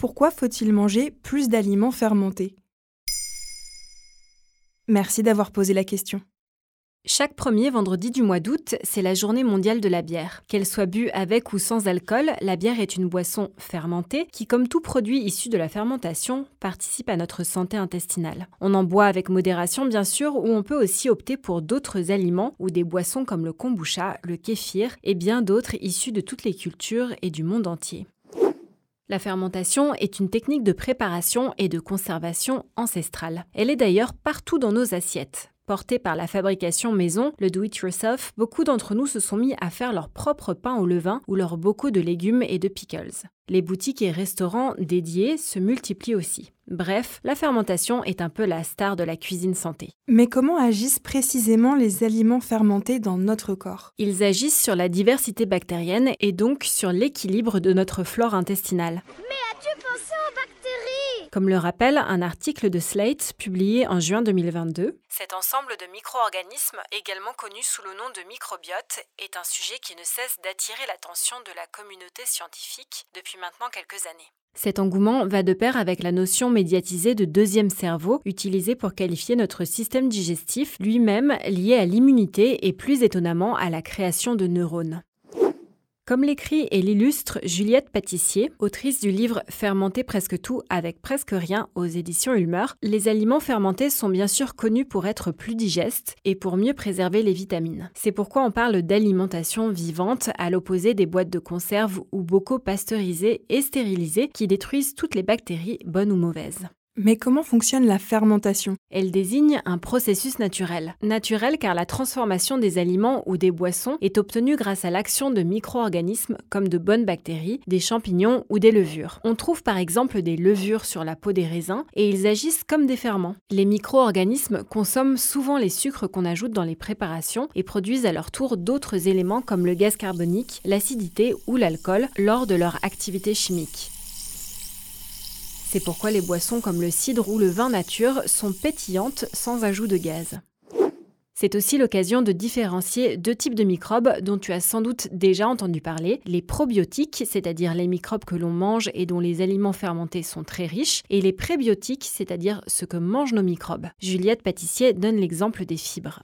Pourquoi faut-il manger plus d'aliments fermentés? Merci d'avoir posé la question. Chaque premier vendredi du mois d'août, c'est la journée mondiale de la bière. Qu'elle soit bue avec ou sans alcool, la bière est une boisson fermentée qui, comme tout produit issu de la fermentation, participe à notre santé intestinale. On en boit avec modération bien sûr, ou on peut aussi opter pour d'autres aliments ou des boissons comme le kombucha, le kéfir et bien d'autres issus de toutes les cultures et du monde entier. La fermentation est une technique de préparation et de conservation ancestrale. Elle est d'ailleurs partout dans nos assiettes. Portés par la fabrication maison, le do-it-yourself, beaucoup d'entre nous se sont mis à faire leur propre pain au levain ou leurs bocaux de légumes et de pickles. Les boutiques et restaurants dédiés se multiplient aussi. Bref, la fermentation est un peu la star de la cuisine santé. Mais comment agissent précisément les aliments fermentés dans notre corps? Ils agissent sur la diversité bactérienne et donc sur l'équilibre de notre flore intestinale. Mais as-tu pensé aux bactéries Comme le rappelle un article de Slate publié en juin 2022, cet ensemble de micro-organismes, également connu sous le nom de microbiote, est un sujet qui ne cesse d'attirer l'attention de la communauté scientifique depuis maintenant quelques années. Cet engouement va de pair avec la notion médiatisée de deuxième cerveau, utilisée pour qualifier notre système digestif, lui-même lié à l'immunité et plus étonnamment à la création de neurones. Comme l'écrit et l'illustre Juliette Pâtissier, autrice du livre Fermenter presque tout avec presque rien aux éditions Ulmer, les aliments fermentés sont bien sûr connus pour être plus digestes et pour mieux préserver les vitamines. C'est pourquoi on parle d'alimentation vivante à l'opposé des boîtes de conserve ou bocaux pasteurisés et stérilisés qui détruisent toutes les bactéries, bonnes ou mauvaises. Mais comment fonctionne la fermentation? Elle désigne un processus naturel. Naturel car la transformation des aliments ou des boissons est obtenue grâce à l'action de micro-organismes comme de bonnes bactéries, des champignons ou des levures. On trouve par exemple des levures sur la peau des raisins et ils agissent comme des ferments. Les micro-organismes consomment souvent les sucres qu'on ajoute dans les préparations et produisent à leur tour d'autres éléments comme le gaz carbonique, l'acidité ou l'alcool lors de leur activité chimique. C'est pourquoi les boissons comme le cidre ou le vin nature sont pétillantes sans ajout de gaz. C'est aussi l'occasion de différencier deux types de microbes dont tu as sans doute déjà entendu parler, les probiotiques, c'est-à-dire les microbes que l'on mange et dont les aliments fermentés sont très riches, et les prébiotiques, c'est-à-dire ce que mangent nos microbes. Juliette Pâtissier donne l'exemple des fibres.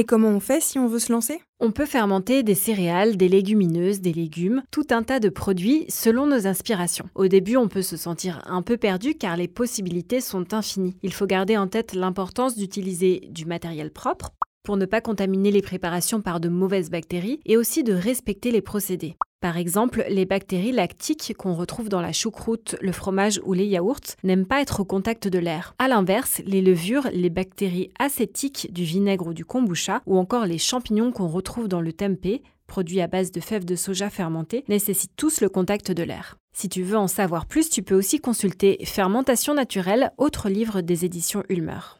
Et comment on fait si on veut se lancer? On peut fermenter des céréales, des légumineuses, des légumes, tout un tas de produits selon nos inspirations. Au début, on peut se sentir un peu perdu car les possibilités sont infinies. Il faut garder en tête l'importance d'utiliser du matériel propre pour ne pas contaminer les préparations par de mauvaises bactéries et aussi de respecter les procédés. Par exemple, les bactéries lactiques qu'on retrouve dans la choucroute, le fromage ou les yaourts n'aiment pas être au contact de l'air. A l'inverse, les levures, les bactéries acétiques du vinaigre ou du kombucha ou encore les champignons qu'on retrouve dans le tempeh, produit à base de fèves de soja fermentées, nécessitent tous le contact de l'air. Si tu veux en savoir plus, tu peux aussi consulter Fermentation naturelle, autre livre des éditions Ulmer.